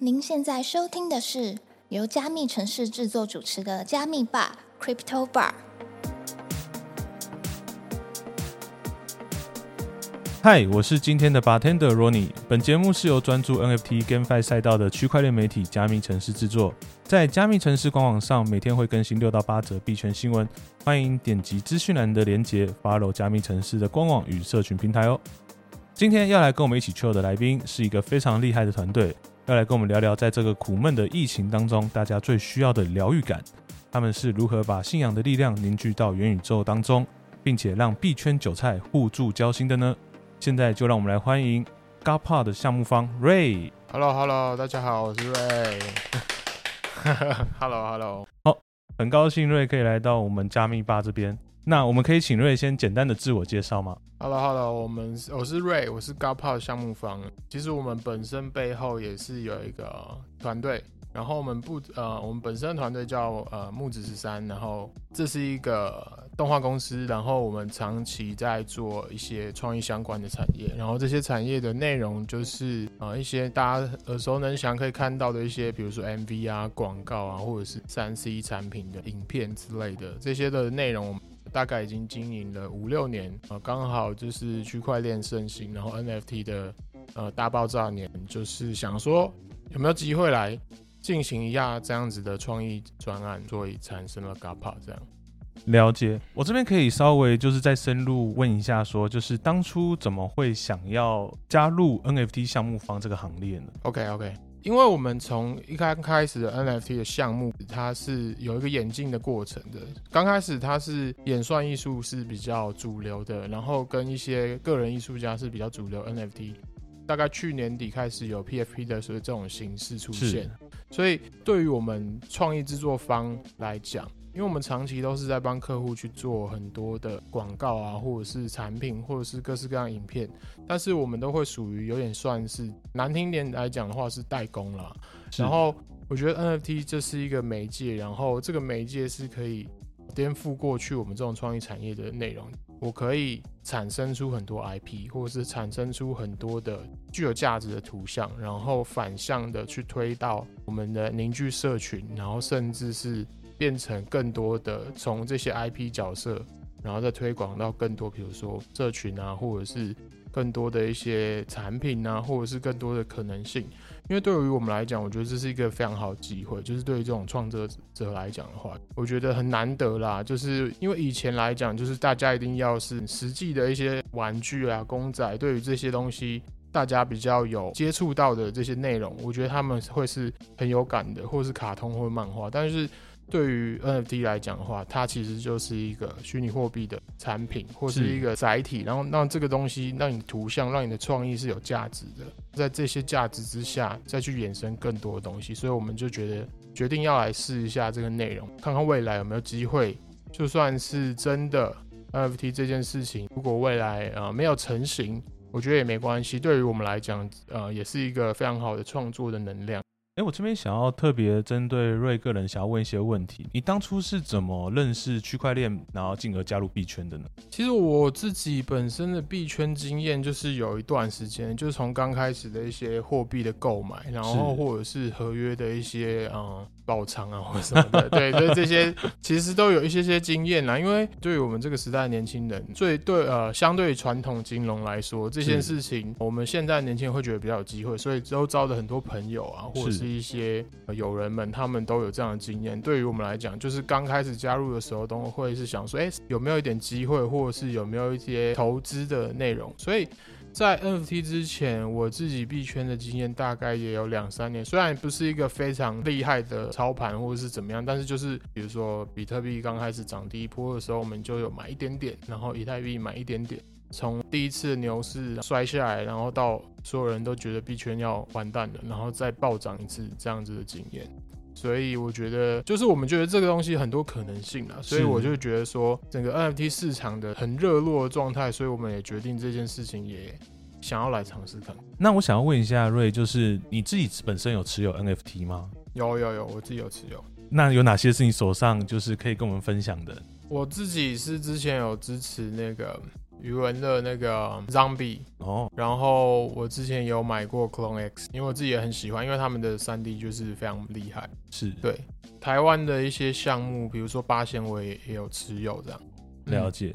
您现在收听的是由加密城市制作主持的加密吧 Crypto Bar。嗨，我是今天的 bartender Ronnie。本节目是由专注 NFT GameFi 赛道的区块链媒体加密城市制作。在加密城市官网上，每天会更新六到八则币圈新闻，欢迎点击资讯栏的连结，follow 加密城市的官网与社群平台哦。今天要来跟我们一起 chill 的来宾是一个非常厉害的团队。要来跟我们聊聊，在这个苦闷的疫情当中，大家最需要的疗愈感，他们是如何把信仰的力量凝聚到元宇宙当中，并且让币圈韭菜互助交心的呢？现在就让我们来欢迎 GAPA 的项目方 Ray。Hello，Hello，大家好，我是 Ray。Hello，Hello。好，很高兴 Ray 可以来到我们加密吧这边。那我们可以请瑞先简单的自我介绍吗？Hello，Hello，我们我是瑞，我是高炮项目方。其实我们本身背后也是有一个团队，然后我们不呃，我们本身的团队叫呃木子十三，然后这是一个动画公司，然后我们长期在做一些创意相关的产业，然后这些产业的内容就是呃一些大家耳熟能详可以看到的一些，比如说 MV 啊、广告啊，或者是三 C 产品的影片之类的这些的内容。大概已经经营了五六年啊，刚好就是区块链盛行，然后 NFT 的呃大爆炸年，就是想说有没有机会来进行一下这样子的创意专案，所以产生了 GAPA 这样。了解，我这边可以稍微就是再深入问一下，说就是当初怎么会想要加入 NFT 项目方这个行列呢？OK OK。因为我们从一开开始的 NFT 的项目，它是有一个演进的过程的。刚开始它是演算艺术是比较主流的，然后跟一些个人艺术家是比较主流 NFT。大概去年底开始有 PFP 的所以这种形式出现，所以对于我们创意制作方来讲。因为我们长期都是在帮客户去做很多的广告啊，或者是产品，或者是各式各样影片，但是我们都会属于有点算是难听点来讲的话是代工啦。然后我觉得 NFT 这是一个媒介，然后这个媒介是可以颠覆过去我们这种创意产业的内容。我可以产生出很多 IP，或者是产生出很多的具有价值的图像，然后反向的去推到我们的凝聚社群，然后甚至是。变成更多的从这些 IP 角色，然后再推广到更多，比如说社群啊，或者是更多的一些产品啊，或者是更多的可能性。因为对于我们来讲，我觉得这是一个非常好的机会。就是对于这种创作者来讲的话，我觉得很难得啦。就是因为以前来讲，就是大家一定要是实际的一些玩具啊、公仔，对于这些东西，大家比较有接触到的这些内容，我觉得他们会是很有感的，或是卡通或者漫画，但是。对于 NFT 来讲的话，它其实就是一个虚拟货币的产品，或是一个载体，然后让这个东西，让你图像，让你的创意是有价值的，在这些价值之下，再去衍生更多的东西。所以我们就觉得决定要来试一下这个内容，看看未来有没有机会。就算是真的 NFT 这件事情，如果未来呃没有成型，我觉得也没关系。对于我们来讲，呃，也是一个非常好的创作的能量。哎，我这边想要特别针对瑞个人，想要问一些问题。你当初是怎么认识区块链，然后进而加入币圈的呢？其实我自己本身的币圈经验，就是有一段时间，就是从刚开始的一些货币的购买，然后或者是合约的一些嗯。爆仓啊，或者什么的，对，所以这些其实都有一些些经验啦。因为对于我们这个时代的年轻人，最对呃，相对于传统金融来说，这件事情我们现在年轻人会觉得比较有机会，所以都招的很多朋友啊，或者是一些友人们，他们都有这样的经验。对于我们来讲，就是刚开始加入的时候，都会是想说，哎，有没有一点机会，或者是有没有一些投资的内容，所以。在 NFT 之前，我自己币圈的经验大概也有两三年。虽然不是一个非常厉害的操盘或者是怎么样，但是就是比如说比特币刚开始涨第一波的时候，我们就有买一点点，然后以太币买一点点。从第一次牛市摔下来，然后到所有人都觉得币圈要完蛋了，然后再暴涨一次这样子的经验。所以我觉得，就是我们觉得这个东西很多可能性啊，所以我就觉得说，整个 NFT 市场的很热络的状态，所以我们也决定这件事情也想要来尝试看。那我想要问一下瑞，就是你自己本身有持有 NFT 吗？有有有，我自己有持有。那有哪些是你手上就是可以跟我们分享的？我自己是之前有支持那个余文乐那个 Zombie，哦，然后我之前有买过 Clone X，因为我自己也很喜欢，因为他们的三 D 就是非常厉害。是对，台湾的一些项目，比如说八仙，我也也有持有这样。了解。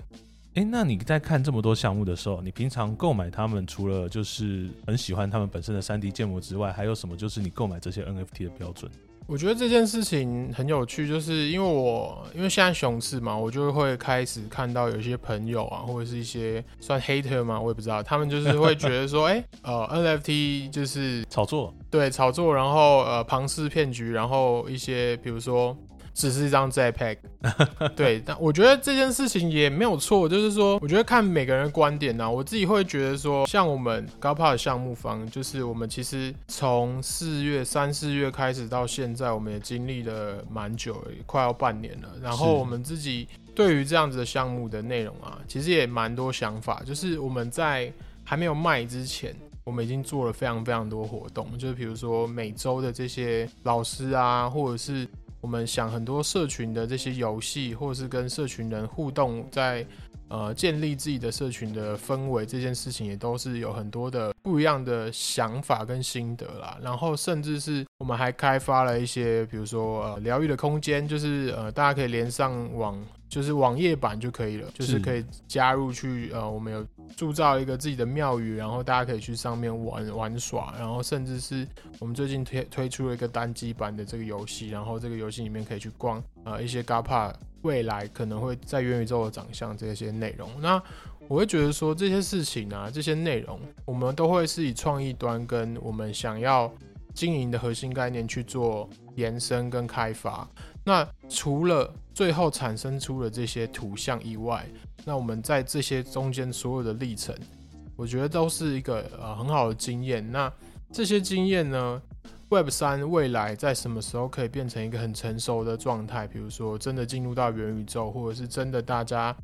哎、那你在看这么多项目的时候，你平常购买他们，除了就是很喜欢他们本身的三 D 建模之外，还有什么就是你购买这些 NFT 的标准？我觉得这件事情很有趣，就是因为我因为现在熊市嘛，我就会开始看到有一些朋友啊，或者是一些算 hater 嘛，我也不知道，他们就是会觉得说，哎、呃，NFT 就是炒作。对炒作，然后呃庞氏骗局，然后一些比如说只是一张 JPEG，对，但我觉得这件事情也没有错，就是说，我觉得看每个人的观点呢、我自己会觉得说，像我们高帕的项目方，就是我们其实从四月三四月开始到现在，我们也经历了蛮久，快要半年了，然后我们自己对于这样子的项目的内容啊，其实也蛮多想法，就是我们在还没有卖之前。我们已经做了非常非常多活动，就是比如说每周的这些老师啊，或者是我们想很多社群的这些游戏，或者是跟社群人互动在，呃建立自己的社群的氛围，这件事情也都是有很多的不一样的想法跟心得啦。然后甚至是我们还开发了一些，比如说呃疗愈的空间，就是呃大家可以连上网，就是网页版就可以了，就是可以加入去呃我们有铸造一个自己的庙宇，然后大家可以去上面玩玩耍，然后甚至是我们最近推推出了一个单机版的这个游戏，然后这个游戏里面可以去逛呃一些 GAPA 未来可能会在元宇宙的长相这些内容。那我会觉得说这些事情啊，这些内容，我们都会是以创意端跟我们想要经营的核心概念去做延伸跟开发。那除了最后产生出了这些图像以外，那我们在这些中间所有的历程，我觉得都是一个呃很好的经验。那这些经验呢，Web 三未来在什么时候可以变成一个很成熟的状态？比如说真的进入到元宇宙，或者是真的大家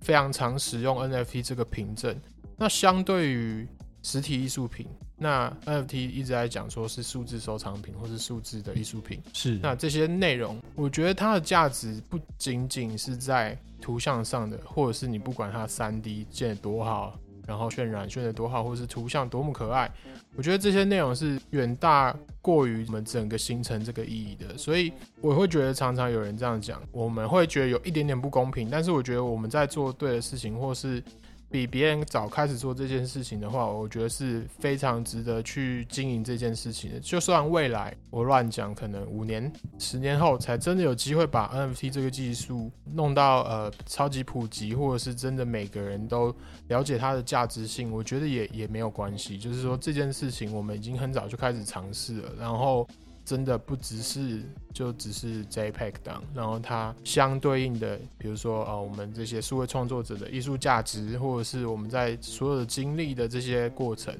非常常使用 NFT 这个凭证。那相对于实体艺术品，那 NFT 一直在讲说是数字收藏品或是数字的艺术品。是那这些内容，我觉得它的价值不仅仅是在图像上的，或者是你不管它三 D 建得多好，然后渲染渲得多好，或者是图像多么可爱，我觉得这些内容是远大过于我们整个形成这个意义的。所以我会觉得常常有人这样讲，我们会觉得有一点点不公平，但是我觉得我们在做对的事情，或是比别人早开始做这件事情的话，我觉得是非常值得去经营这件事情的。就算未来我乱讲，可能五年、十年后才真的有机会把 NFT 这个技术弄到呃超级普及，或者是真的每个人都了解它的价值性，我觉得也也没有关系。就是说这件事情我们已经很早就开始尝试了，然后。真的不只是就只是 JPEG 档，然后它相对应的，比如说呃，我们这些数位创作者的艺术价值，或者是我们在所有的经历的这些过程，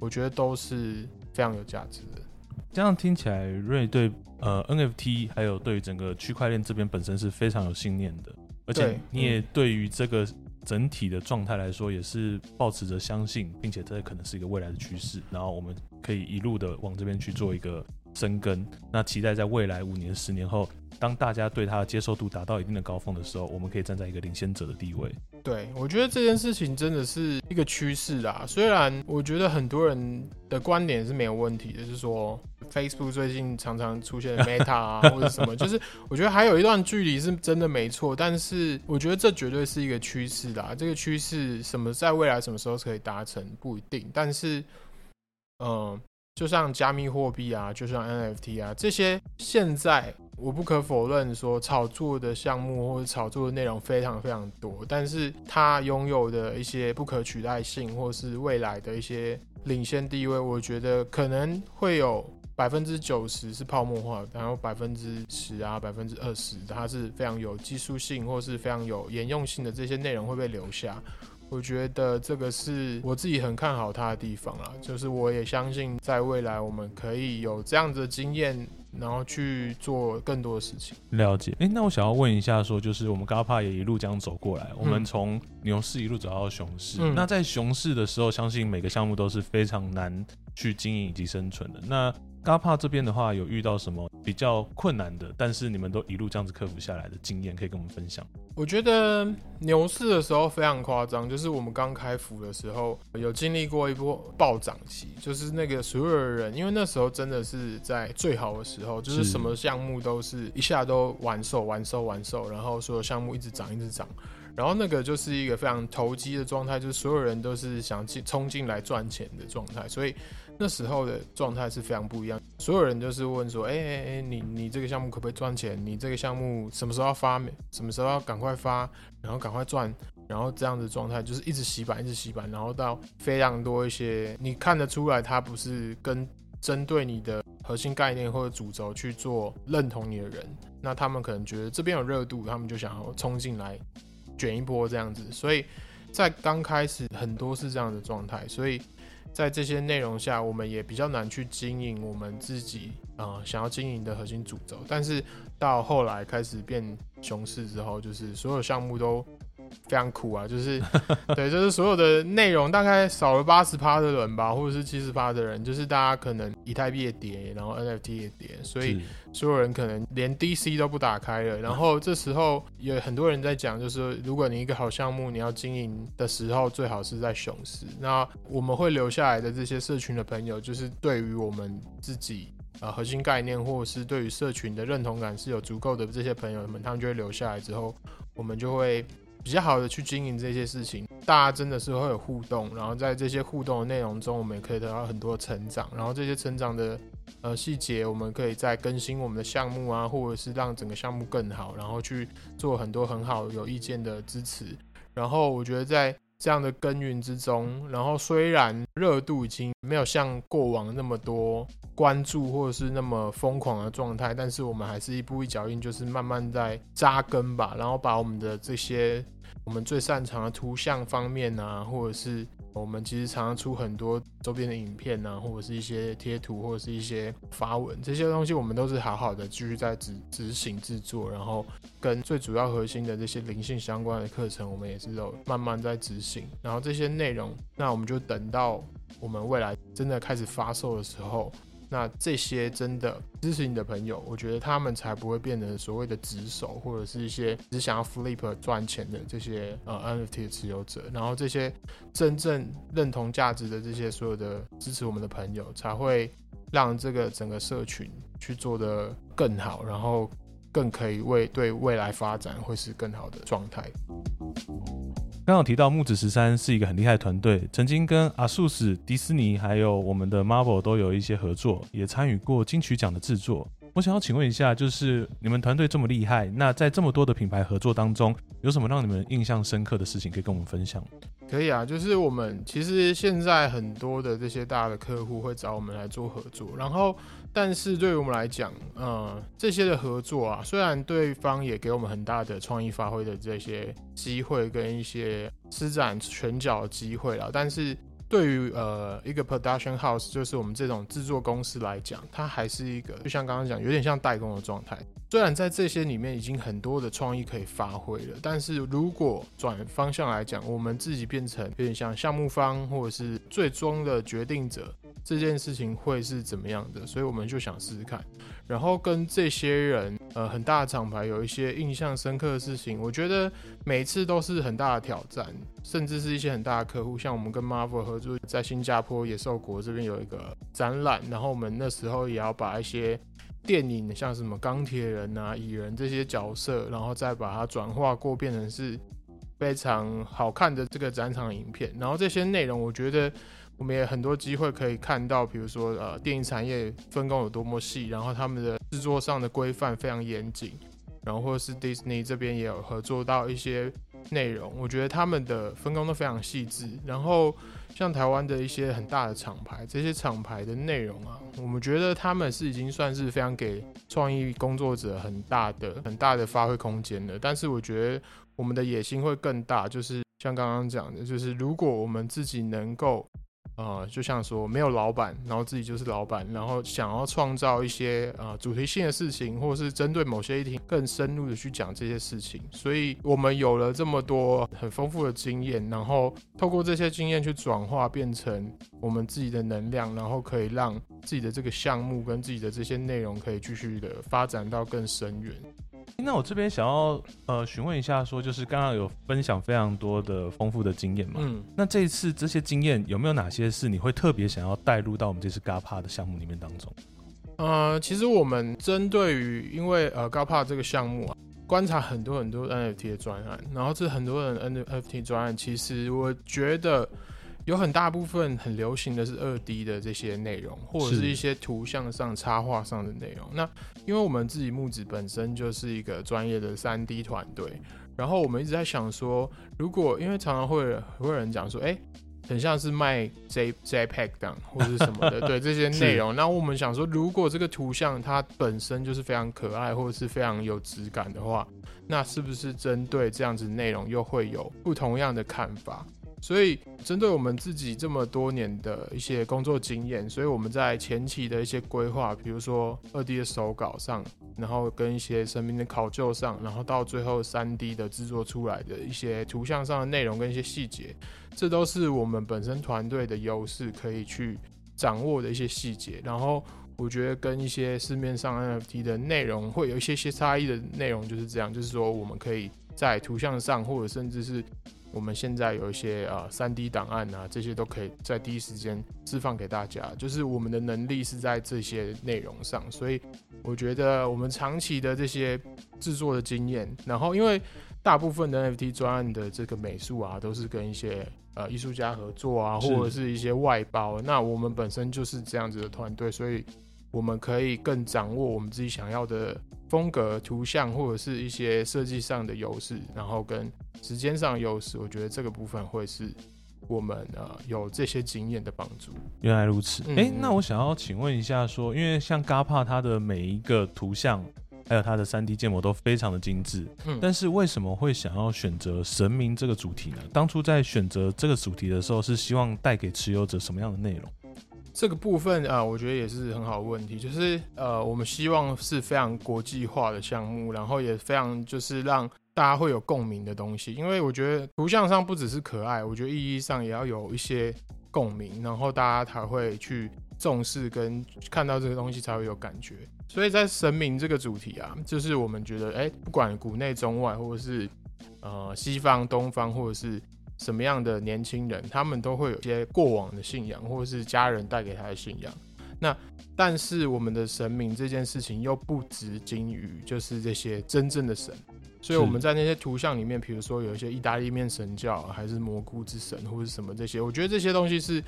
我觉得都是非常有价值的。这样听起来，瑞对呃 NFT 还有对于整个区块链这边本身是非常有信念的，而且你也对于这个整体的状态来说，也是保持着相信，并且这可能是一个未来的趋势，然后我们可以一路的往这边去做一个生根。那期待在未来五年、十年后，当大家对它的接受度达到一定的高峰的时候，我们可以站在一个领先者的地位。对，我觉得这件事情真的是一个趋势啊。虽然我觉得很多人的观点是没有问题的，就是说 Facebook 最近常常出现 Meta 啊或者什么，就是我觉得还有一段距离是真的没错。但是我觉得这绝对是一个趋势啦。这个趋势什么在未来什么时候可以达成不一定，但是嗯、就像加密货币啊，就像 NFT 啊，这些现在我不可否认说炒作的项目或者炒作的内容非常非常多，但是它拥有的一些不可取代性，或是未来的一些领先地位，我觉得可能会有百分之九十是泡沫化，然后百分之十啊、百分之二十，它是非常有技术性或是非常有沿用性的这些内容会被留下。我觉得这个是我自己很看好它的地方啦，就是我也相信在未来我们可以有这样子的经验，然后去做更多的事情。了解，诶，那我想要问一下，说就是我们 GAPA 也一路这样走过来，我们嗯从牛市一路走到熊市。嗯那在熊市的时候，相信每个项目都是非常难去经营以及生存的。那嘎帕这边的话，有遇到什么比较困难的，但是你们都一路这样子克服下来的经验，可以跟我们分享？我觉得牛市的时候非常夸张，就是我们刚开服的时候，有经历过一波暴涨期，就是那个所有的人，因为那时候真的是在最好的时候，就是是什么项目都是一下都完售、完售、完售，然后所有项目一直涨、一直涨。然后那个就是一个非常投机的状态，就是所有人都是想进冲进来赚钱的状态，所以那时候的状态是非常不一样。所有人就是问说：“哎哎哎，你你这个项目可不可以赚钱？你这个项目什么时候要发？什么时候要赶快发？然后赶快赚。”然后这样的状态就是一直洗版，一直洗版，然后到非常多一些你看得出来，它不是跟针对你的核心概念或者主轴去做认同你的人，那他们可能觉得这边有热度，他们就想要冲进来卷一波这样子。所以在刚开始很多是这样的状态，所以在这些内容下，我们也比较难去经营我们自己啊、呃想要经营的核心主轴。但是到后来开始变熊市之后，就是所有项目都非常苦啊，就是 对，就是所有的内容大概少了八十趴的人吧，或者是七十趴的人，就是大家可能以太币也跌，然后 NFT 也跌，所以所有人可能连 DC 都不打开了。然后这时候有很多人在讲，就是如果你一个好项目你要经营的时候，最好是在熊市。那我们会留下来的这些社群的朋友，就是对于我们自己。呃，核心概念或者是对于社群的认同感是有足够的这些朋友们，他们就会留下来之后，我们就会比较好的去经营这些事情。大家真的是会有互动，然后在这些互动的内容中，我们也可以得到很多成长。然后这些成长的呃细节，我们可以再更新我们的项目啊，或者是让整个项目更好，然后去做很多很好有意见的支持。然后我觉得在这样的耕耘之中，然后虽然热度已经没有像过往那么多关注或者是那么疯狂的状态，但是我们还是一步一脚印，就是慢慢在扎根吧，然后把我们的这些我们最擅长的图像方面啊，或者是我们其实常常出很多周边的影片啊，或者是一些贴图，或者是一些发文，这些东西我们都是好好的继续在执执行制作，然后跟最主要核心的这些灵性相关的课程，我们也是有慢慢在执行。然后这些内容，那我们就等到我们未来真的开始发售的时候，那这些真的支持你的朋友，我觉得他们才不会变成所谓的直手，或者是一些只想要 flip 赚钱的这些呃 NFT 的持有者。然后这些真正认同价值的这些所有的支持我们的朋友，才会让这个整个社群去做得更好，然后更可以为对未来发展会是更好的状态。刚刚提到木子十三是一个很厉害的团队，曾经跟阿素斯、迪士尼还有我们的 Marvel 都有一些合作，也参与过金曲奖的制作。我想要请问一下，就是你们团队这么厉害，那在这么多的品牌合作当中，有什么让你们印象深刻的事情可以跟我们分享？可以啊，就是我们其实现在很多的这些大的客户会找我们来做合作，然后但是对于我们来讲，呃，这些的合作啊，虽然对方也给我们很大的创意发挥的这些机会跟一些施展拳脚的机会啦，但是对于呃一个 production house，就是我们这种制作公司来讲，它还是一个就像刚刚讲，有点像代工的状态。虽然在这些里面已经很多的创意可以发挥了，但是如果转方向来讲，我们自己变成有点像项目方或者是最终的决定者，这件事情会是怎么样的？所以我们就想试试看，然后跟这些人，呃，很大的厂牌有一些印象深刻的事情，我觉得每次都是很大的挑战，甚至是一些很大的客户，像我们跟 Marvel 合作，在新加坡野兽国这边有一个展览，然后我们那时候也要把一些电影，像什么钢铁人啊、蚁人这些角色，然后再把它转化过，变成是非常好看的这个展场影片，然后这些内容，我觉得。我们也很多机会可以看到，比如说呃，电影产业分工有多么细，然后他们的制作上的规范非常严谨，然后或是 Disney 这边也有合作到一些内容，我觉得他们的分工都非常细致。然后像台湾的一些很大的厂牌，这些厂牌的内容啊，我们觉得他们是已经算是非常给创意工作者很大的、很大的发挥空间了。但是我觉得我们的野心会更大，就是像刚刚讲的，就是如果我们自己能够呃，就像说没有老板，然后自己就是老板，然后想要创造一些呃主题性的事情，或者是针对某些议题更深入的去讲这些事情。所以我们有了这么多很丰富的经验，然后透过这些经验去转化变成我们自己的能量，然后可以让自己的这个项目跟自己的这些内容可以继续的发展到更深远。那我这边想要呃询问一下，说就是刚刚有分享非常多的丰富的经验嘛？嗯，那这一次这些经验有没有哪些是你会特别想要带入到我们这次 GAPA 的项目里面当中？呃，其实我们针对于因为呃 GAPA 这个项目啊，观察很多很多 NFT 的专案，然后这很多人 NFT 专案，其实我觉得。有很大部分很流行的是二 D 的这些内容，或者是一些图像上、插画上的内容。那因为我们自己木子本身就是一个专业的三 D 团队，然后我们一直在想说，如果因为常常会会有人讲说，哎，很像是卖 J JPEG 档或者什么的，对这些内容。那我们想说，如果这个图像它本身就是非常可爱或者是非常有质感的话，那是不是针对这样子内容又会有不同样的看法？所以，针对我们自己这么多年的一些工作经验，所以我们在前期的一些规划，比如说二 D 的手稿上，然后跟一些生命的考究上，然后到最后三 D 的制作出来的一些图像上的内容跟一些细节，这都是我们本身团队的优势，可以去掌握的一些细节。然后，我觉得跟一些市面上 NFT 的内容会有一些些差异的内容，就是这样，就是说我们可以在图像上，或者甚至是。我们现在有一些呃三 D 档案啊，这些都可以在第一时间释放给大家。就是我们的能力是在这些内容上，所以我觉得我们长期的这些制作的经验，然后因为大部分的 NFT 专案的这个美术啊，都是跟一些呃艺术家合作啊，或者是一些外包。那我们本身就是这样子的团队，所以我们可以更掌握我们自己想要的风格、图像或者是一些设计上的优势，然后跟。时间上优势，我觉得这个部分会是我们呃有这些经验的帮助。原来如此，哎，那我想要请问一下，说因为像 GAPA 它的每一个图像，还有它的三 D 建模都非常的精致，嗯，但是为什么会想要选择神明这个主题呢？当初在选择这个主题的时候，是希望带给持有者什么样的内容？这个部分啊，我觉得也是很好的问题，就是呃，我们希望是非常国际化的项目，然后也非常就是让。大家会有共鸣的东西，因为我觉得图像上不只是可爱，我觉得意义上也要有一些共鸣，然后大家才会去重视跟看到这个东西才会有感觉。所以在神明这个主题啊，就是我们觉得，哎，不管国内中外，或者是呃西方、东方，或者是什么样的年轻人，他们都会有一些过往的信仰，或者是家人带给他的信仰。那但是我们的神明这件事情又不止仅于就是这些真正的神。所以我们在那些图像里面，比如说有一些意大利面神教，还是蘑菇之神，或者什么这些，我觉得这些东西是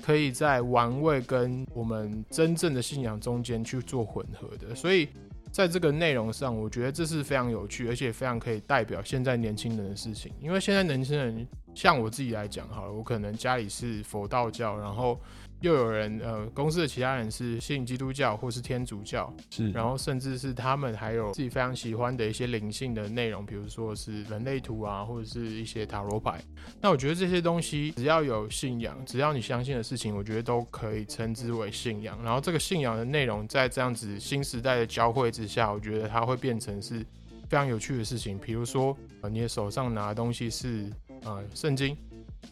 可以在玩味跟我们真正的信仰中间去做混合的。所以在这个内容上，我觉得这是非常有趣，而且非常可以代表现在年轻人的事情。因为现在年轻人，像我自己来讲，好了，我可能家里是佛道教，然后。又有人呃，公司的其他人是信基督教或是天主教，是，然后甚至是他们还有自己非常喜欢的一些灵性的内容，比如说是人类图啊，或者是一些塔罗牌。那我觉得这些东西只要有信仰，只要你相信的事情，我觉得都可以称之为信仰。然后这个信仰的内容在这样子新时代的交汇之下，我觉得它会变成是非常有趣的事情。比如说，呃，你的手上拿的东西是啊圣经。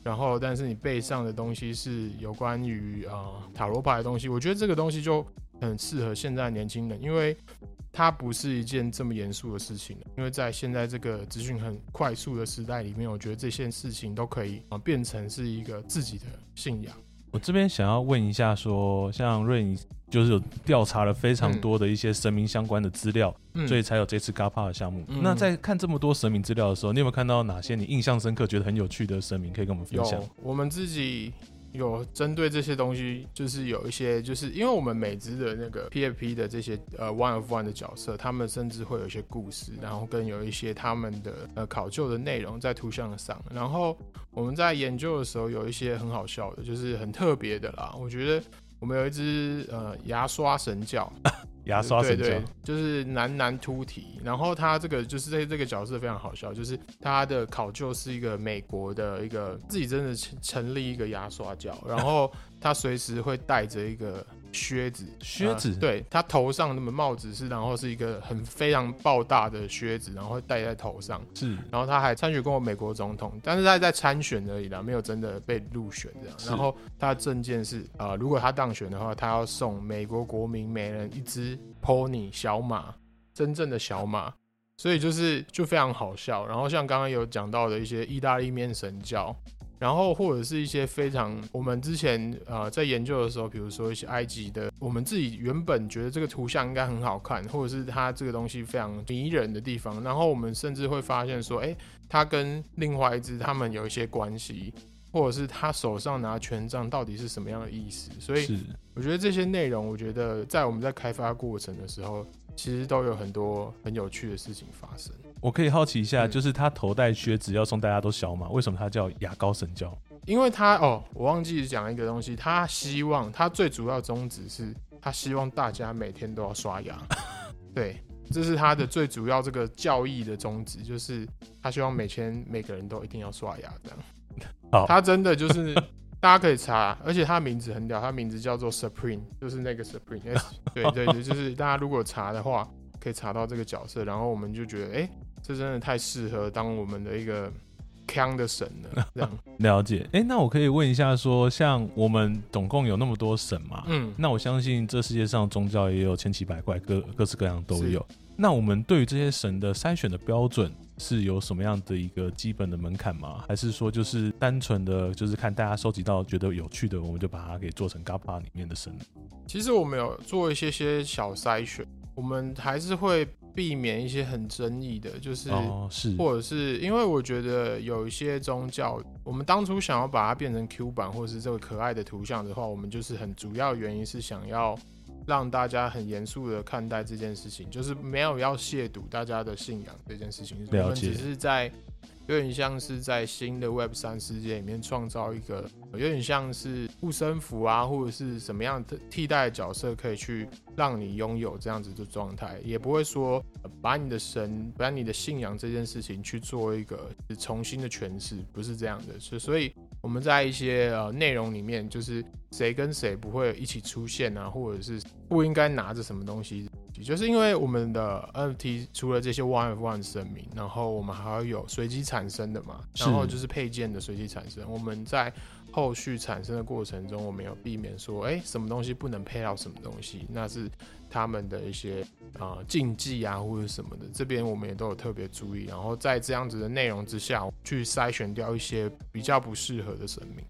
然后，但是你背上的东西是有关于啊塔罗牌的东西，我觉得这个东西就很适合现在年轻人，因为它不是一件这么严肃的事情。因为在现在这个资讯很快速的时代里面，我觉得这些事情都可以啊变成是一个自己的信仰。我这边想要问一下，说像瑞。就是有调查了非常多的一些神明相关的资料，所以才有这次 GAPA 的项目。那在看这么多神明资料的时候，你有没有看到哪些你印象深刻、觉得很有趣的神明可以跟我们分享？我们自己有针对这些东西，就是有一些，就是因为我们每支的那个 PFP 的这些呃 One of One 的角色，他们甚至会有一些故事，然后跟有一些他们的呃考究的内容在图像上。然后我们在研究的时候，有一些很好笑的，就是很特别的啦。我觉得。我们有一只呃牙刷神教，牙刷神教。就是男男秃体，然后他这个就是这这个角色非常好笑，就是他的考究是一个美国的一个自己真的成成立一个牙刷教，然后他随时会带着一个靴子，靴子呃对他头上那么帽子是，然后是一个很非常爆大的靴子，然后会戴在头上，是然后他还参选过美国总统，但是他在参选而已啦，没有真的被入选这样。然后他的证件是，呃，如果他当选的话，他要送美国国民每人一只 pony 小马，真正的小马。所以就是就非常好笑。然后像刚刚有讲到的一些意大利面神教，然后或者是一些非常我们之前呃在研究的时候，比如说一些埃及的，我们自己原本觉得这个图像应该很好看，或者是它这个东西非常迷人的地方，然后我们甚至会发现说，哎，它跟另外一只它们有一些关系。或者是他手上拿权杖到底是什么样的意思？所以我觉得这些内容，我觉得在我们在开发过程的时候，其实都有很多很有趣的事情发生。我可以好奇一下，嗯就是他头戴靴子要送大家都小马，为什么他叫牙膏神教？因为他哦，我忘记讲一个东西，他希望他最主要宗旨是，他希望大家每天都要刷牙。对，这是他的最主要这个教义的宗旨，就是他希望每天每个人都一定要刷牙这样。好他真的就是大家可以查，而且他名字很屌，他名字叫做 Supreme，就是那个 Supreme。对对对，就是大家如果查的话，可以查到这个角色，然后我们就觉得，哎、这真的太适合当我们的一个康的神了，这样。了解。哎、那我可以问一下说像我们总共有那么多神嘛？嗯，那我相信这世界上宗教也有千奇百怪，各各式各样都有。那我们对于这些神的筛选的标准是有什么样的一个基本的门槛吗？还是说就是单纯的就是看大家收集到觉得有趣的，我们就把它给做成 GAPA 里面的神？其实我们有做一些些小筛选，我们还是会避免一些很争议的，就是。哦，是或者是因为我觉得有一些宗教，我们当初想要把它变成 Q 版或者是这个可爱的图像的话，我们就是很主要原因是想要让大家很严肃的看待这件事情，就是没有要亵渎大家的信仰这件事情。我们了解只是在有点像是在新的 Web 三世界里面创造一个有点像是护身符啊，或者是什么样的替代的角色，可以去让你拥有这样子的状态，也不会说呃把你的神、把你的信仰这件事情去做一个重新的诠释，不是这样的。所所以我们在一些呃内容里面，就是谁跟谁不会一起出现啊，或者是不应该拿着什么东西。就是因为我们的 NFT 除了这些 one of one 声明，然后我们还要有随机产生的嘛，然后就是配件的随机产生。我们在后续产生的过程中，我们有避免说，哎、什么东西不能配到什么东西，那是他们的一些啊、呃禁忌啊或者什么的，这边我们也都有特别注意。然后在这样子的内容之下，去筛选掉一些比较不适合的神明。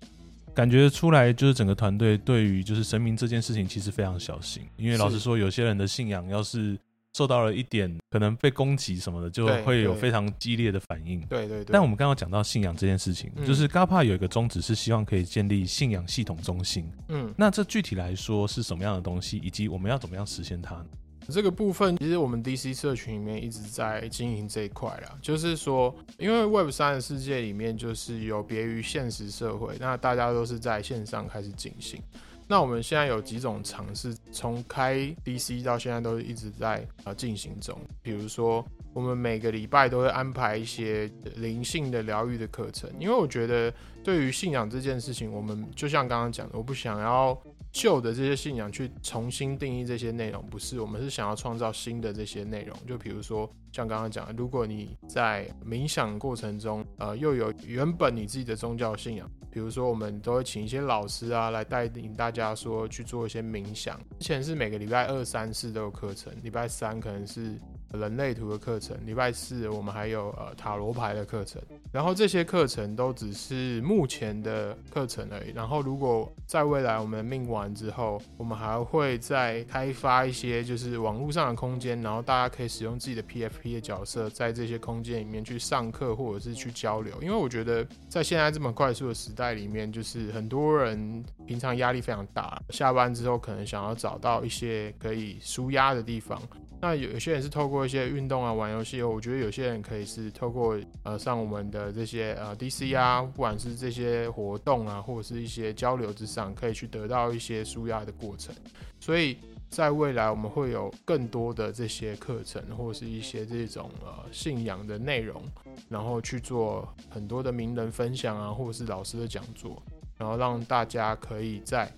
感觉出来，就是整个团队对于就是神明这件事情其实非常小心，因为老实是说，有些人的信仰要是受到了一点可能被攻击什么的，就会有非常激烈的反应。对对对。但我们刚刚讲到信仰这件事情，嗯就是 GAPA 有一个宗旨是希望可以建立信仰系统中心。嗯，那这具体来说是什么样的东西，以及我们要怎么样实现它呢？这个部分其实我们 DC 社群里面一直在经营这一块啦，就是说，因为 Web 三的世界里面就是有别于现实社会，那大家都是在线上开始进行。那我们现在有几种尝试，从开 DC 到现在都一直在呃进行中。比如说，我们每个礼拜都会安排一些灵性的疗愈的课程，因为我觉得对于信仰这件事情，我们就像刚刚讲的，我不想要旧的这些信仰去重新定义这些内容，不是，我们是想要创造新的这些内容。就比如说像刚刚讲的，如果你在冥想过程中，呃，又有原本你自己的宗教信仰，比如说我们都会请一些老师啊来带领大家说去做一些冥想。之前是每个礼拜二、三、四都有课程，礼拜三可能是人类图的课程，礼拜四我们还有呃塔罗牌的课程。然后这些课程都只是目前的课程而已。然后如果在未来我们命完之后，我们还会再开发一些就是网络上的空间，然后大家可以使用自己的 PFP 的角色，在这些空间里面去上课或者是去交流。因为我觉得在现在这么快速的时代里面，就是很多人平常压力非常大，下班之后可能想要找到一些可以舒压的地方。那有些人是透过一些运动啊、玩游戏，我觉得有些人可以是透过呃上我们的这些呃 DC 啊，不管是这些活动啊，或者是一些交流之上，可以去得到一些舒压的过程。所以在未来我们会有更多的这些课程，或者是一些这种呃信仰的内容，然后去做很多的名人分享啊，或者是老师的讲座，然后让大家可以在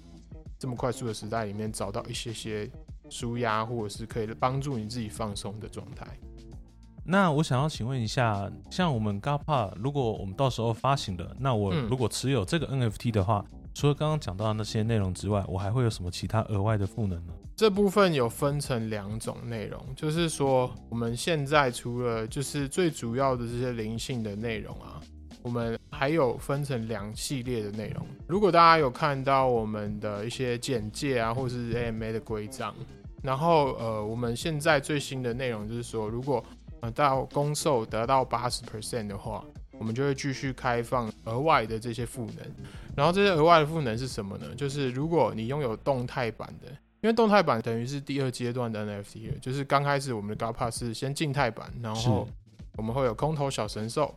这么快速的时代里面找到一些些舒压，或者是可以帮助你自己放松的状态。那我想要请问一下，像我们 GAPA，如果我们到时候发行了，那我嗯如果持有这个 NFT 的话，除了刚刚讲到的那些内容之外，我还会有什么其他额外的赋能呢？这部分有分成两种内容，就是说我们现在除了就是最主要的这些灵性的内容啊，我们还有分成两系列的内容。如果大家有看到我们的一些简介啊，或是 AMA 的规章，然后呃，我们现在最新的内容就是说，如果呃到公售得到八十 percent 的话，我们就会继续开放额外的这些赋能。然后这些额外的赋能是什么呢？就是如果你拥有动态版的，因为动态版等于是第二阶段的 NFT 了，就是刚开始我们的 GAPA 是先静态版，然后我们会有空投小神兽，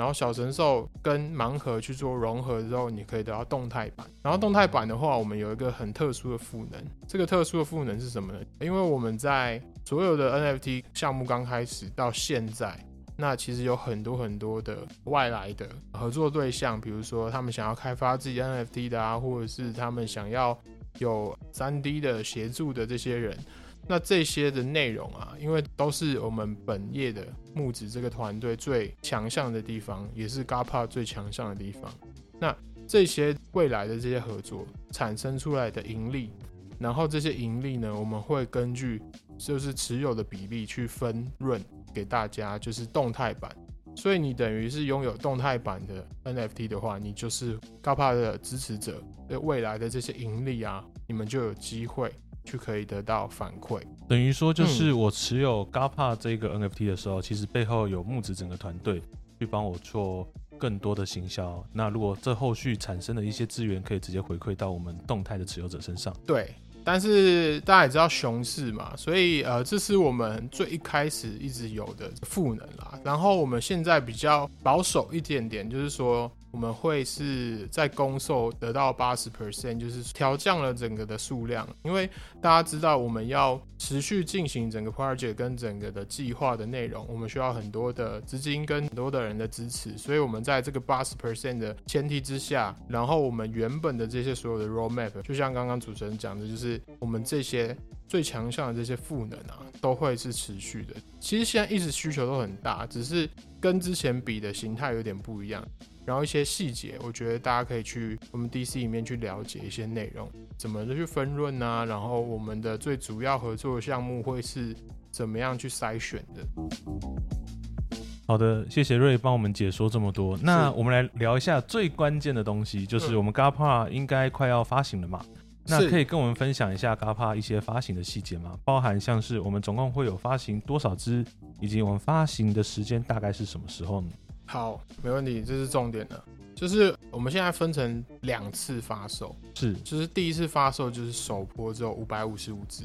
然后小神兽跟盲盒去做融合之后，你可以得到动态版。然后动态版的话，我们有一个很特殊的赋能，这个特殊的赋能是什么呢？因为我们在所有的 NFT 项目刚开始到现在。那其实有很多很多的外来的合作对象，比如说他们想要开发自己 NFT 的啊，或者是他们想要有 3D 的协助的这些人，那这些的内容啊，因为都是我们本业的木子这个团队最强项的地方，也是 GAPA 最强项的地方。那这些未来的这些合作产生出来的盈利，然后这些盈利呢，我们会根据就是持有的比例去分润给大家，就是动态版。所以你等于是拥有动态版的 NFT 的话，你就是 GAPA 的支持者，对未来的这些盈利啊，你们就有机会去可以得到反馈。等于说，就是我持有 GAPA 这个 NFT 的时候，其实背后有木子整个团队去帮我做更多的行销。那如果这后续产生的一些资源，可以直接回馈到我们动态的持有者身上。对，但是大家也知道熊市嘛，所以呃，这是我们最一开始一直有的赋能啦。然后我们现在比较保守一点点，就是说我们会是在公售得到八十 percent，就是调降了整个的数量，因为大家知道我们要持续进行整个 project 跟整个的计划的内容，我们需要很多的资金跟很多的人的支持，所以我们在这个八十 percent 的前提之下，然后我们原本的这些所有的 roadmap，就像刚刚主持人讲的，就是我们这些最强项的这些赋能啊，都会是持续的。其实现在一直需求都很大，只是跟之前比的形态有点不一样。然后一些细节，我觉得大家可以去我们 DC 里面去了解一些内容，怎么的去分润啊，然后我们的最主要合作的项目会是怎么样去筛选的。好的，谢谢瑞帮我们解说这么多。那我们来聊一下最关键的东西，就是嗯我们 GAPA 应该快要发行了嘛？那可以跟我们分享一下 GAPA 一些发行的细节吗？包含像是我们总共会有发行多少支，以及我们发行的时间大概是什么时候呢？好，没问题，这是重点了。就是我们现在分成两次发售，是就是第一次发售就是首波只有五百五十五只，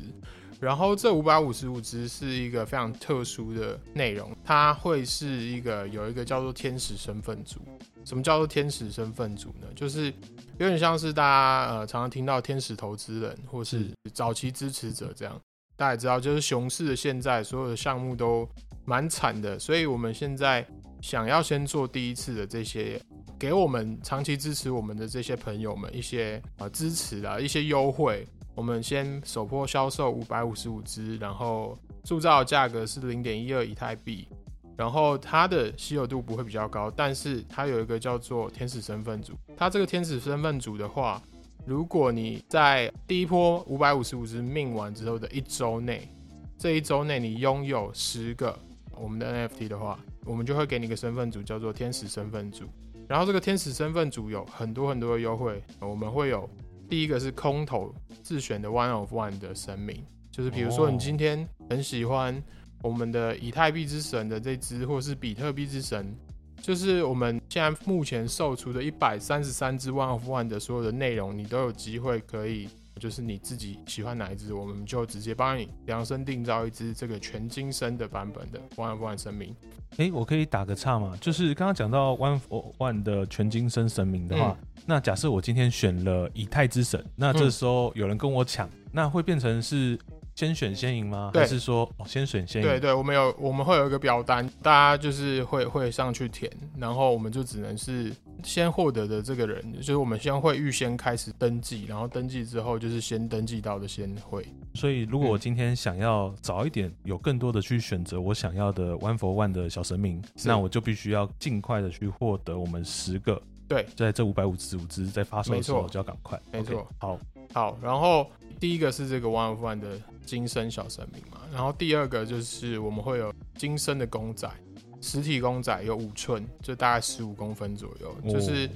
然后这五百五十五只是一个非常特殊的内容，它会是一个有一个叫做天使身份组。什么叫做天使身份组呢？就是有点像是大家呃常常听到天使投资人或是早期支持者这样。大家也知道，就是熊市的现在所有的项目都蛮惨的，所以我们现在想要先做第一次的这些给我们长期支持我们的这些朋友们一些啊、支持啊，一些优惠。我们先首波销售五百五十五只，然后铸造价格是零点一二以太币，然后它的稀有度不会比较高，但是它有一个叫做天使身份组。它这个天使身份组的话，如果你在第一波五百五十五只命完之后的一周内，这一周内你拥有十个我们的 NFT 的话，我们就会给你一个身份组，叫做天使身份组。然后这个天使身份组有很多很多的优惠，我们会有第一个是空投自选的 One of One 的神明，就是比如说你今天很喜欢我们的以太币之神的这只，或是比特币之神，就是我们现在目前售出的一百三十三只 One of One 的所有的内容，你都有机会可以就是你自己喜欢哪一只，我们就直接帮你量身定造一只这个全金身的版本的 One One 神明。哎，我可以打个岔吗？就是刚刚讲到 One One 的全金身神明的话，那假设我今天选了以太之神，那这时候有人跟我抢，那会变成是。先选先赢吗？还是说哦，先选先赢？对对，我们有我们会有一个表单，大家就是会会上去填，然后我们就只能是先获得的这个人，就是我们先会预先开始登记，然后登记之后就是先登记到的先会。所以如果我今天想要早一点有更多的去选择我想要的 One for One 的小神明，那我就必须要尽快的去获得我们十个。对，在这五百五十五只在发售的时候就要赶快。没错，好，好，然后第一个是这个 One of One 的。金身小神明嘛，然后第二个就是我们会有金身的公仔，实体公仔有五寸，就大概十五公分左右，就是，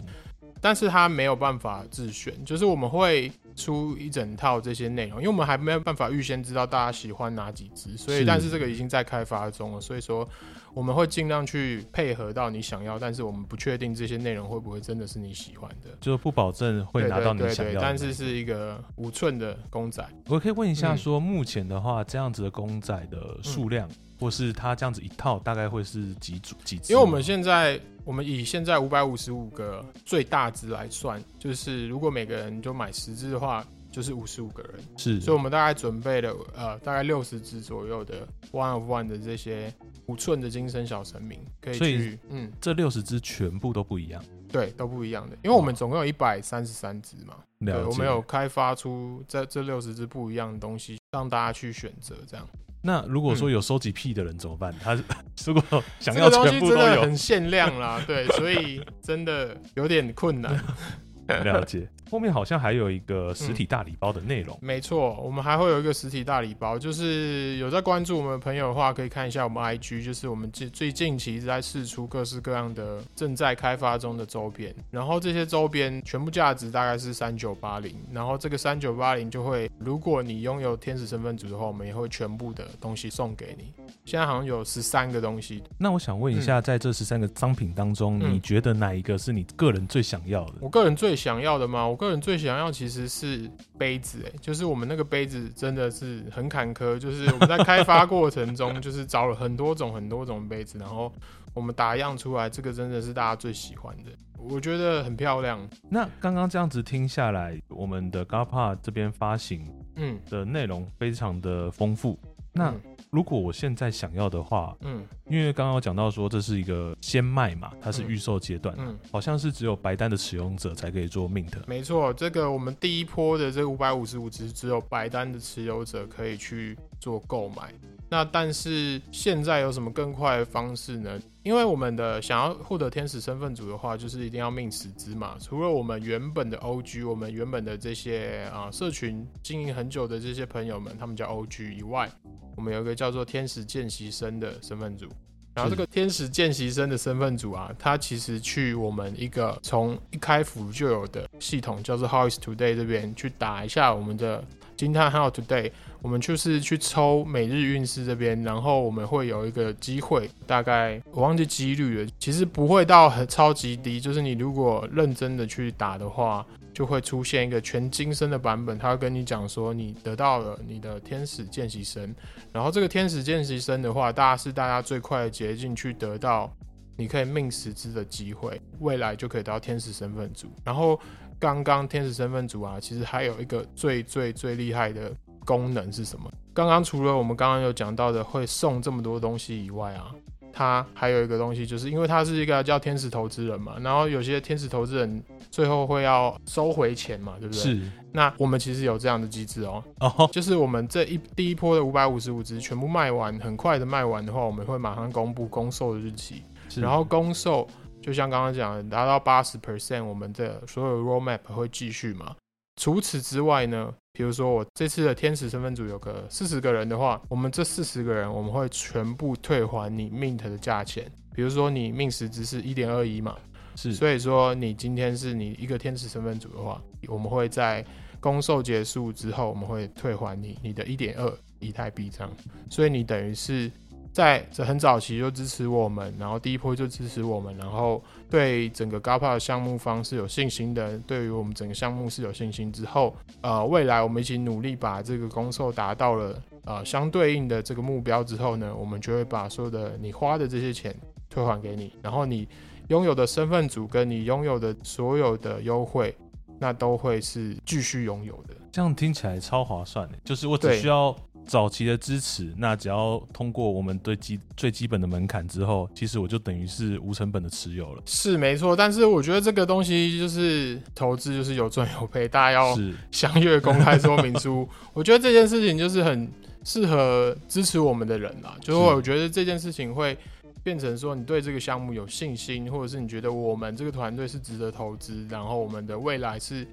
但是它没有办法自选，就是我们会出一整套这些内容，因为我们还没有办法预先知道大家喜欢哪几只，所以但是这个已经在开发中了，所以说。我们会尽量去配合到你想要，但是我们不确定这些内容会不会真的是你喜欢的，就是不保证会拿到你想要。但是是一个五寸的公仔。我可以问一下，说目前的话，这样子的公仔的数量，或是它这样子一套大概会是几组几只？因为我们现在我们以现在五百五十五个最大只来算，就是如果每个人就买十只的话。就是五十五个人，是，所以我们大概准备了呃大概六十只左右的 one of one 的这些五寸的金身小神明，可以去，嗯，这六十只全部都不一样，对，都不一样的，因为我们总共有一百三十三只嘛，对，我们有开发出这这六十只不一样的东西，让大家去选择这样。那如果说有收集癖的人怎么办？他如果想要全部都有，很限量啦，对，所以真的有点困难。了解，后面好像还有一个实体大礼包的内容。没错，我们还会有一个实体大礼包，就是有在关注我们的朋友的话，可以看一下我们 IG，就是我们最最近期一直在试出各式各样的正在开发中的周边，然后这些周边全部价值大概是三九八零，然后这个三九八零就会，如果你拥有天使身份组的话，我们也会全部的东西送给你。现在好像有十三个东西，那我想问一下，在这十三个商品当中，你觉得哪一个是你个人最想要的？我个人最想要的吗？我个人最想要其实是杯子，哎，就是我们那个杯子真的是很坎坷，就是我们在开发过程中，就是找了很多种很多种杯子，然后我们打样出来，这个真的是大家最喜欢的，我觉得很漂亮。那刚刚这样子听下来，我们的 GAPA 这边发行，嗯，的内容非常的丰富，那。如果我现在想要的话，嗯，因为刚刚讲到说这是一个先卖嘛，它是预售阶段，嗯，好像是只有白单的使用者才可以做 mint。没错，这个我们第一波的这五百五十五只只有白单的持有者可以去做购买。那但是现在有什么更快的方式呢？因为我们的想要获得天使身份组的话，就是一定要命十只嘛。除了我们原本的 OG，我们原本的这些啊社群经营很久的这些朋友们，他们叫 OG 以外，我们有一个叫做天使见习生的身份组。然后这个天使见习生的身份组啊，它其实去我们一个从一开服就有的系统，叫做 How is Today 这边去打一下我们的惊叹号 Today。我们就是去抽每日运势这边，然后我们会有一个机会，大概我忘记几率了，其实不会到很超级低，就是你如果认真的去打的话，就会出现一个全金身的版本，他会跟你讲说你得到了你的天使见习生，然后这个天使见习生的话，大家是大家最快的捷径去得到你可以命十之的机会，未来就可以得到天使身份组。然后刚刚天使身份组啊，其实还有一个最最最厉害的。功能是什么？刚刚除了我们刚刚有讲到的会送这么多东西以外啊，它还有一个东西，就是因为它是一个叫天使投资人嘛，然后有些天使投资人最后会要收回钱嘛，对不对？是。那我们其实有这样的机制哦，哦，就是我们这一第一波的五百五十五只全部卖完，很快的卖完的话，我们会马上公布公售的日期，然后公售就像刚刚讲的，达到八十 percent，我们的所有 roadmap 会继续嘛。除此之外呢？比如说我这次的天使身份组有个四十个人的话，我们这四十个人我们会全部退还你 mint 的价钱。比如说你命时值是一点二一嘛，是，所以说你今天是你一个天使身份组的话，我们会在公售结束之后，我们会退还你你的一点二以太币这样。所以你等于是。在这很早期就支持我们，然后第一波就支持我们，然后对整个高帕的项目方是有信心的，对于我们整个项目是有信心之后，呃，未来我们一起努力把这个公售达到了呃相对应的这个目标之后呢，我们就会把所有的你花的这些钱退还给你，然后你拥有的身份组跟你拥有的所有的优惠，那都会是继续拥有的。这样听起来超划算的，就是我只需要早期的支持，那只要通过我们最基最基本的门槛之后，其实我就等于是无成本的持有了。是没错，但是我觉得这个东西就是投资，就是有赚有赔，大家要是，详阅公开说明书。我觉得这件事情就是很适合支持我们的人啦，就是是我觉得这件事情会变成说你对这个项目有信心，或者是你觉得我们这个团队是值得投资，然后我们的未来是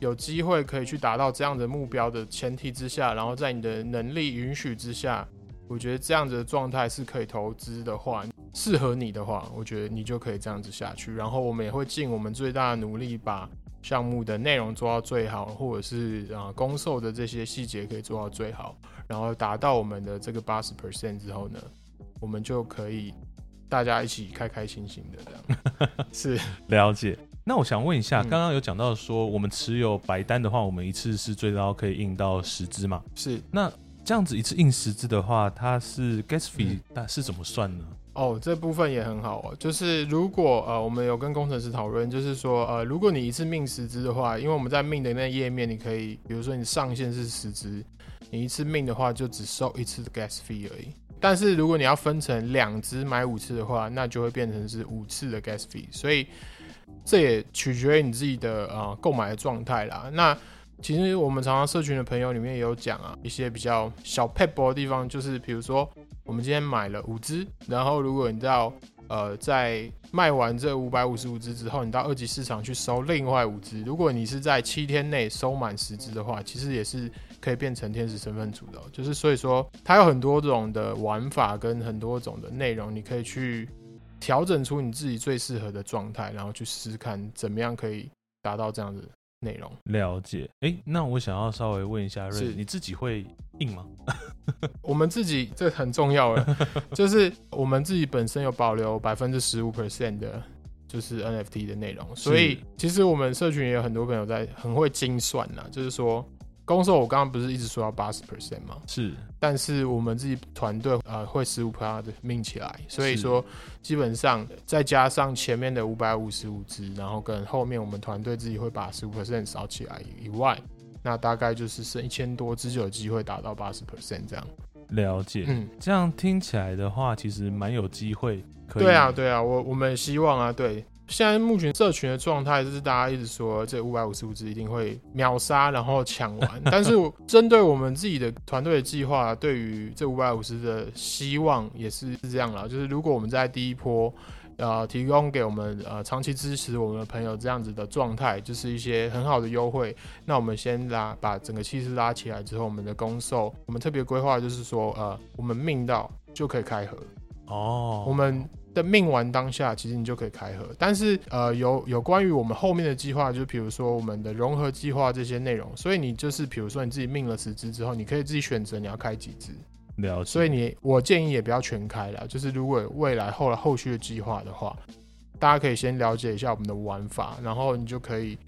有机会可以去达到这样的目标的前提之下，然后在你的能力允许之下，我觉得这样子的状态是可以投资的话，适合你的话，我觉得你就可以这样子下去。然后我们也会尽我们最大的努力把。项目的内容做到最好，或者是啊公售的这些细节可以做到最好，然后达到我们的这个 八十 percent 之后呢，我们就可以大家一起开开心心的这样。是了解。那我想问一下，嗯刚刚有讲到说，我们持有白单的话，我们一次是最高可以印到十支嘛？是那这样子一次印十支的话，它是 gas fee 嗯那是怎么算呢？哦，这部分也很好哦。就是如果呃，我们有跟工程师讨论，就是说呃，如果你一次命十支的话，因为我们在命的那页面，你可以比如说你上限是十支，你一次命的话就只收一次的 gas fee 而已。但是如果你要分成两支买五次的话，那就会变成是五次的 gas fee。所以这也取决于你自己的呃购买的状态啦。那其实我们常常社群的朋友里面也有讲啊，一些比较小 p e b 的地方，就是比如说我们今天买了五支，然后如果你到呃在卖完这五百五十五支之后，你到二级市场去收另外五支，如果你是在七天内收满十支的话，其实也是可以变成天使身份组的、就是所以说它有很多种的玩法跟很多种的内容，你可以去调整出你自己最适合的状态，然后去试试看怎么样可以达到这样的内容。了解。哎、那我想要稍微问一下瑞是，你自己会印吗？我们自己这很重要了，就是我们自己本身有保留百分之十五 percent 的，就是 NFT 的内容，所以其实我们社群也有很多朋友在很会精算呐，就是说公售我刚刚不是一直说要八十 percent 吗？是但是我们自己团队呃会十五 percent 的命起来，所以说基本上再加上前面的五百五十五只，然后跟后面我们团队自己会把十五 percent 扫起来以外，那大概就是剩一千多只就有机会达到八十 percent 这样。了解。嗯，这样听起来的话，其实蛮有机会可以。对啊，对啊，我我们希望啊，对。现在目前社群的状态就是大家一直说这五百五十五只一定会秒杀，然后抢完。但是针对我们自己的团队的计划，对于这五百五十的希望也是是这样啦，就是如果我们在第一波。呃，提供给我们呃长期支持我们的朋友这样子的状态，就是一些很好的优惠。那我们先拉把整个气势拉起来之后，我们的攻售，我们特别规划就是说，呃，我们命到就可以开盒。哦，我们的命完当下，其实你就可以开盒。但是呃，有有关于我们后面的计划，就比如说我们的融合计划这些内容，所以你就是比如说你自己命了十只之后，你可以自己选择你要开几只。了解。所以你我建议也不要全开了，就是如果未来后来后续的计划的话，大家可以先了解一下我们的玩法，然后你就可以。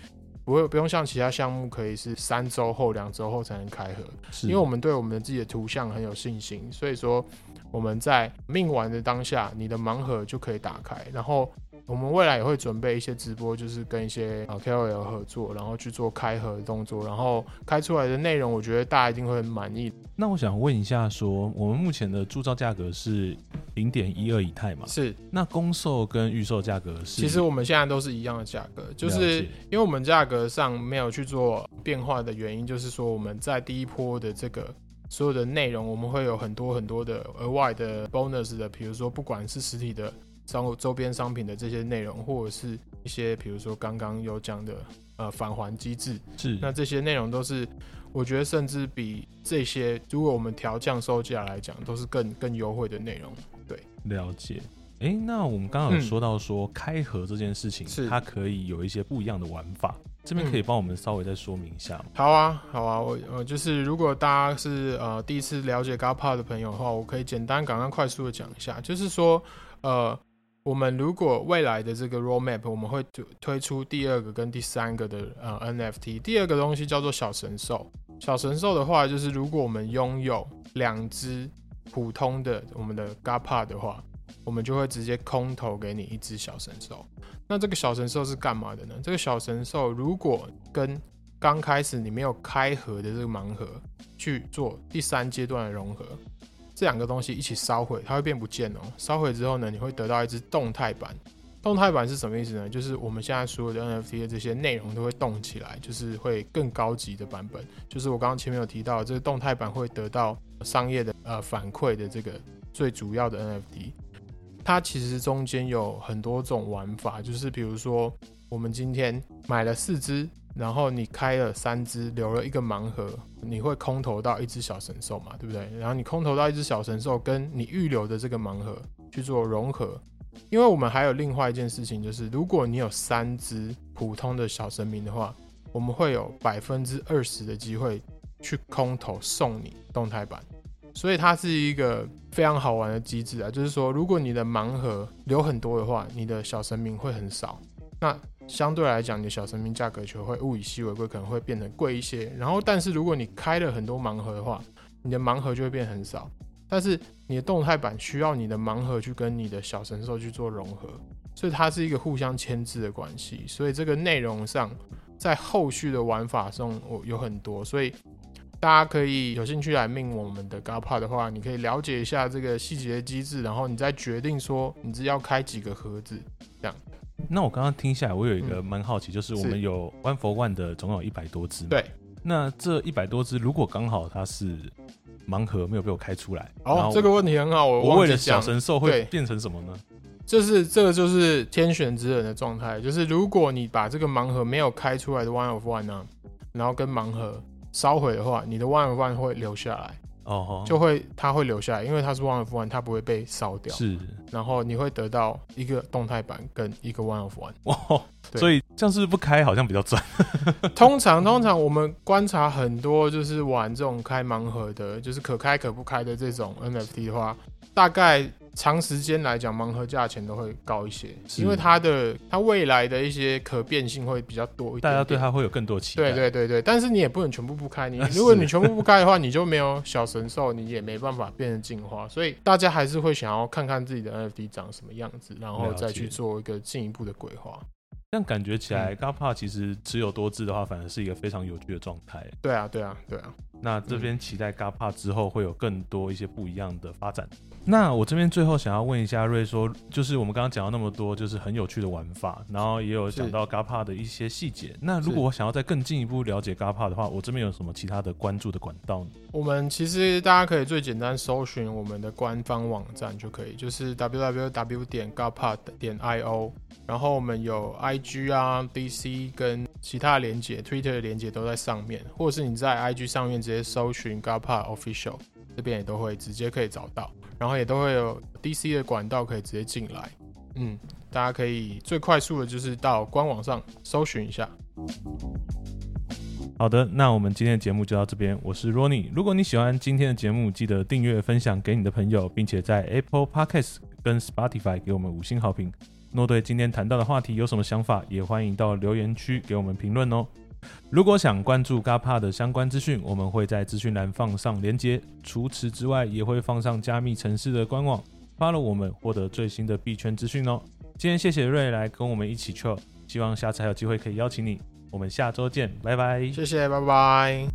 不会不用像其他项目可以是三周后、两周后才能开盒，是因为我们对我们自己的图像很有信心，所以说我们在命完的当下，你的盲盒就可以打开。然后我们未来也会准备一些直播，就是跟一些啊 KOL 合作，然后去做开盒的动作，然后开出来的内容，我觉得大家一定会很满意。那我想问一下说我们目前的铸造价格是零点一二以太嘛？是，那公售跟预售价格是？其实我们现在都是一样的价格，就是因为我们价格上没有去做变化的原因，就是说我们在第一波的这个所有的内容，我们会有很多很多的额外的 bonus 的，比如说不管是实体的商周边商品的这些内容，或者是一些比如说刚刚有讲的呃返还机制，是那这些内容都是我觉得甚至比这些如果我们调降售价来讲，都是更更优惠的内容。对了解。哎、那我们刚刚有嗯说到说开盒这件事情，是它可以有一些不一样的玩法。这边可以帮我们稍微再说明一下吗？好啊，好啊，我呃就是如果大家是呃第一次了解 GAPA 的朋友的话，我可以简单、刚刚快速的讲一下，就是说呃。我们如果未来的这个 roadmap，我们会推推出第二个跟第三个的呃 NFT。第二个东西叫做小神兽。小神兽的话，就是如果我们拥有两只普通的我们的 GAPA 的话，我们就会直接空投给你一只小神兽。那这个小神兽是干嘛的呢？这个小神兽如果跟刚开始你没有开盒的这个盲盒去做第三阶段的融合。这两个东西一起烧毁，它会变不见哦。烧毁之后呢，你会得到一只动态版。动态版是什么意思呢？就是我们现在所有的 NFT 的这些内容都会动起来，就是会更高级的版本。就是我刚刚前面有提到，这个动态版会得到商业的呃反馈的这个最主要的 NFT。它其实中间有很多种玩法，就是比如说我们今天买了四只。然后你开了三只，留了一个盲盒，你会空投到一只小神兽嘛，对不对？然后你空投到一只小神兽，跟你预留的这个盲盒去做融合。因为我们还有另外一件事情，就是如果你有三只普通的小神明的话，我们会有百分之二十的机会去空投送你动态版。所以它是一个非常好玩的机制啊，就是说如果你的盲盒留很多的话，你的小神明会很少。那相对来讲，你的小神明价格就会物以稀为贵，可能会变得贵一些。然后，但是如果你开了很多盲盒的话，你的盲盒就会变很少。但是你的动态版需要你的盲盒去跟你的小神兽去做融合，所以它是一个互相牵制的关系。所以这个内容上，在后续的玩法中，我有很多。所以大家可以有兴趣来命我们的 GAPA 的话，你可以了解一下这个细节机制，然后你再决定说你是要开几个盒子这样。那我刚刚听下来，我有一个蛮好奇，就是我们有 One for One 的，总有一百多只。对，那这一百多只，如果刚好它是盲盒没有被我开出来，哦，这个问题很好，我我为了小神兽会变成什么呢？就是这个就是天选之人的状态，就是如果你把这个盲盒没有开出来的 One of One 呢，然后跟盲盒烧毁的话，你的 One of One 会留下来。哦，就会它会留下来，因为它是 one of one，它不会被烧掉。是，然后你会得到一个动态版跟一个 one of one。哇，所以这样是不开好像比较赚。通常通常我们观察很多就是玩这种开盲盒的，就是可开可不开的这种 NFT 的话，大概。长时间来讲，盲盒价钱都会高一些，因为它的它未来的一些可变性会比较多一点。大家对它会有更多期待。对对对对，但是你也不能全部不开，你 如果你全部不开的话，你就没有小神兽，你也没办法变成进化。所以大家还是会想要看看自己的 NFT 长什么样子，然后再去做一个进一步的规划。但感觉起来，GAPA 其实持有多只的话，反而是一个非常有趣的状态。对啊，对啊，对啊。那这边期待 GAPA 之后会有更多一些不一样的发展。那我这边最后想要问一下瑞说，就是我们刚刚讲到那么多，就是很有趣的玩法，然后也有讲到 GAPA 的一些细节。那如果我想要再更进一步了解 GAPA 的话，我这边有什么其他的关注的管道呢？我们其实大家可以最简单搜寻我们的官方网站就可以，就是 www 点 GAPA 点 io，然后我们有 IG 啊、DC 跟其他连接，Twitter 的连接都在上面，或者是你在 IG 上面直接接搜寻 GAPA Official，这边也都会直接可以找到。然后也都会有 DC 的管道可以直接进来，嗯，大家可以最快速的就是到官网上搜寻一下。好的，那我们今天的节目就到这边，我是 Ronnie。如果你喜欢今天的节目，记得订阅、分享给你的朋友，并且在 Apple Podcast 跟 Spotify 给我们五星好评。若对今天谈到的话题有什么想法，也欢迎到留言区给我们评论哦。如果想关注 GAPA 的相关资讯，我们会在资讯栏放上连接。除此之外，也会放上加密城市的官网，发了我们获得最新的币圈资讯哦。今天谢谢瑞来跟我们一起 chill，希望下次还有机会可以邀请你。我们下周见，拜拜。谢谢，拜拜。